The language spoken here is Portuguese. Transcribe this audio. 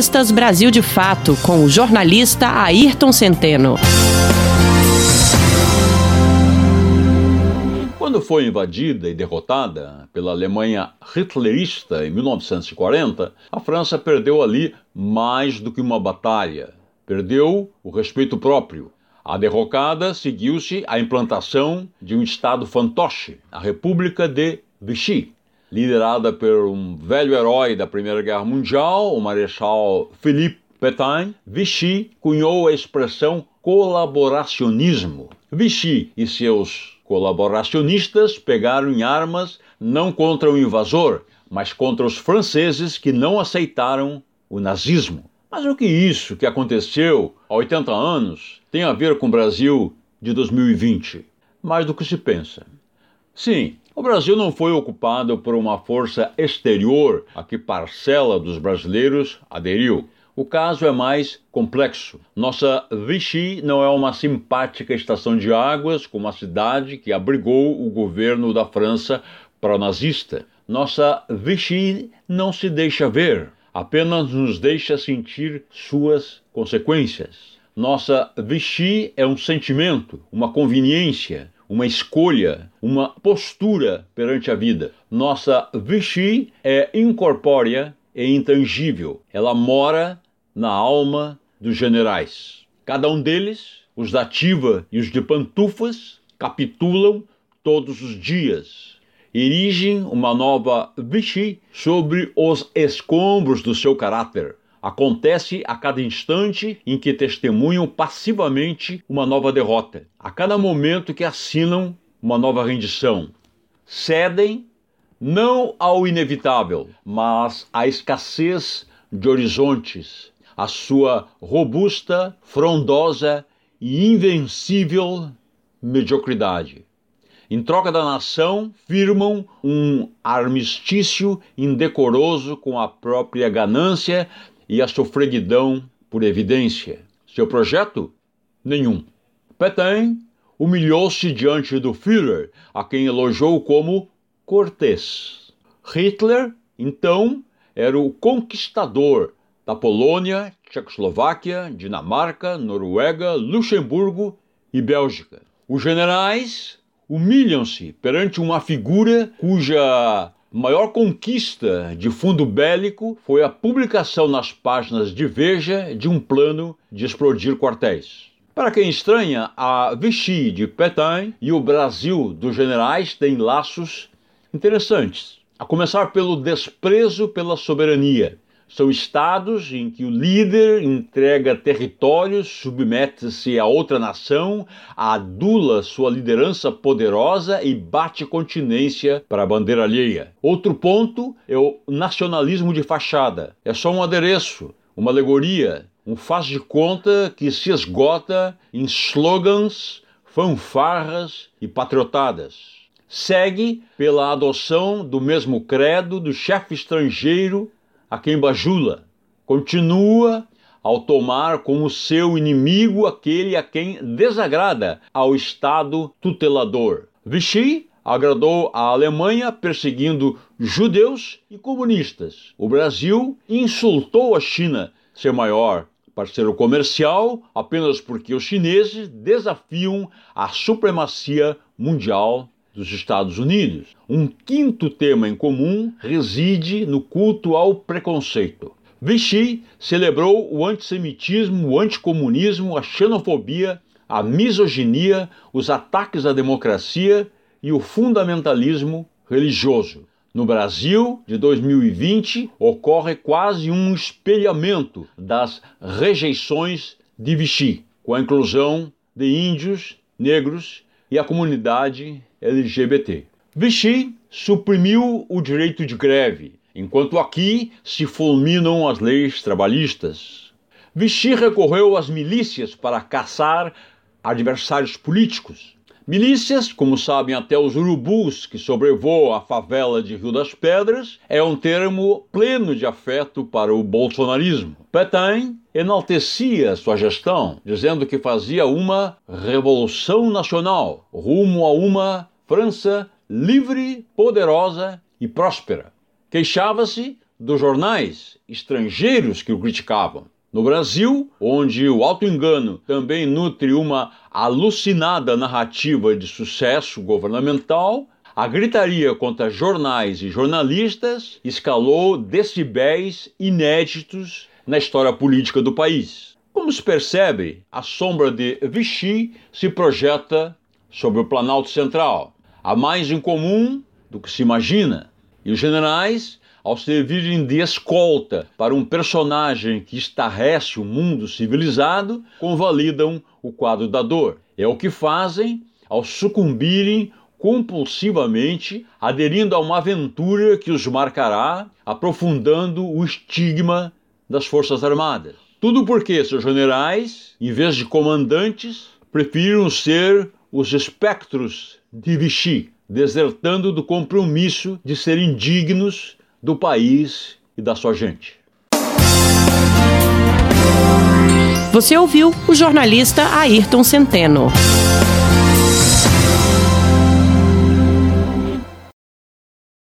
Revistas Brasil de Fato, com o jornalista Ayrton Centeno. Quando foi invadida e derrotada pela Alemanha hitlerista em 1940, a França perdeu ali mais do que uma batalha. Perdeu o respeito próprio. A derrocada seguiu-se a implantação de um Estado fantoche, a República de Vichy, liderada por um velho herói da Primeira Guerra Mundial, o Marechal Philippe Pétain. Vichy cunhou a expressão colaboracionismo. Vichy e seus colaboracionistas pegaram em armas não contra o invasor, mas contra os franceses que não aceitaram o nazismo. Mas o que isso que aconteceu há 80 anos tem a ver com o Brasil de 2020? Mais do que se pensa. Sim, o Brasil não foi ocupado por uma força exterior a que parcela dos brasileiros aderiu. O caso é mais complexo. Nossa Vichy não é uma simpática estação de águas como a cidade que abrigou o governo da França pró-nazista. Nossa Vichy não se deixa ver, apenas nos deixa sentir suas consequências. Nossa Vichy é um sentimento, uma conveniência, uma escolha, uma postura perante a vida. Nossa Vichy é incorpórea e intangível. Ela mora na alma dos generais. Cada um deles, os da ativa e os de pantufas, capitulam todos os dias. Erigem uma nova Vichy sobre os escombros do seu caráter. Acontece a cada instante em que testemunham passivamente uma nova derrota, a cada momento que assinam uma nova rendição. Cedem não ao inevitável, mas à escassez de horizontes, a sua robusta, frondosa e invencível mediocridade. Em troca da nação, firmam um armistício indecoroso com a própria ganância e a sofreguidão por evidência. Seu projeto? Nenhum. Petain humilhou-se diante do Führer, a quem elogiou como cortês. Hitler, então, era o conquistador da Polônia, Tchecoslováquia, Dinamarca, Noruega, Luxemburgo e Bélgica. Os generais humilham-se perante uma figura cuja maior conquista de fundo bélico foi a publicação nas páginas de Veja de um plano de explodir quartéis. Para quem estranha, a Vichy de Pétain e o Brasil dos generais têm laços interessantes, a começar pelo desprezo pela soberania. São estados em que o líder entrega territórios, submete-se a outra nação, adula sua liderança poderosa e bate continência para a bandeira alheia. Outro ponto é o nacionalismo de fachada. É só um adereço, uma alegoria, um faz de conta que se esgota em slogans, fanfarras e patriotadas segue pela adoção do mesmo credo do chefe estrangeiro a quem bajula. Continua ao tomar como seu inimigo aquele a quem desagrada ao Estado tutelador. Vichy agradou a Alemanha perseguindo judeus e comunistas. O Brasil insultou a China, seu maior parceiro comercial, apenas porque os chineses desafiam a supremacia mundial dos Estados Unidos. Um quinto tema em comum reside no culto ao preconceito. Vichy celebrou o antissemitismo, o anticomunismo, a xenofobia, a misoginia, os ataques à democracia e o fundamentalismo religioso. No Brasil de 2020 ocorre quase um espelhamento das rejeições de Vichy, com a inclusão de índios, negros e a comunidade LGBT. Vichy suprimiu o direito de greve, enquanto aqui se fulminam as leis trabalhistas. Vichy recorreu às milícias para caçar adversários políticos. Milícias, como sabem até os urubus que sobrevoam a favela de Rio das Pedras, é um termo pleno de afeto para o bolsonarismo. Petain enaltecia sua gestão, dizendo que fazia uma revolução nacional rumo a uma França livre, poderosa e próspera. Queixava-se dos jornais estrangeiros que o criticavam. No Brasil, onde o auto-engano também nutre uma alucinada narrativa de sucesso governamental, a gritaria contra jornais e jornalistas escalou decibéis inéditos na história política do país. Como se percebe, a sombra de Vichy se projeta sobre o Planalto Central. Há mais em comum do que se imagina. E os generais ao servirem de escolta para um personagem que estarrece o mundo civilizado, convalidam o quadro da dor. É o que fazem ao sucumbirem compulsivamente, aderindo a uma aventura que os marcará, aprofundando o estigma das Forças Armadas. Tudo porque seus generais, em vez de comandantes, preferiram ser os espectros de Vichy, desertando do compromisso de serem dignos do país e da sua gente. Você ouviu o jornalista Ayrton Centeno.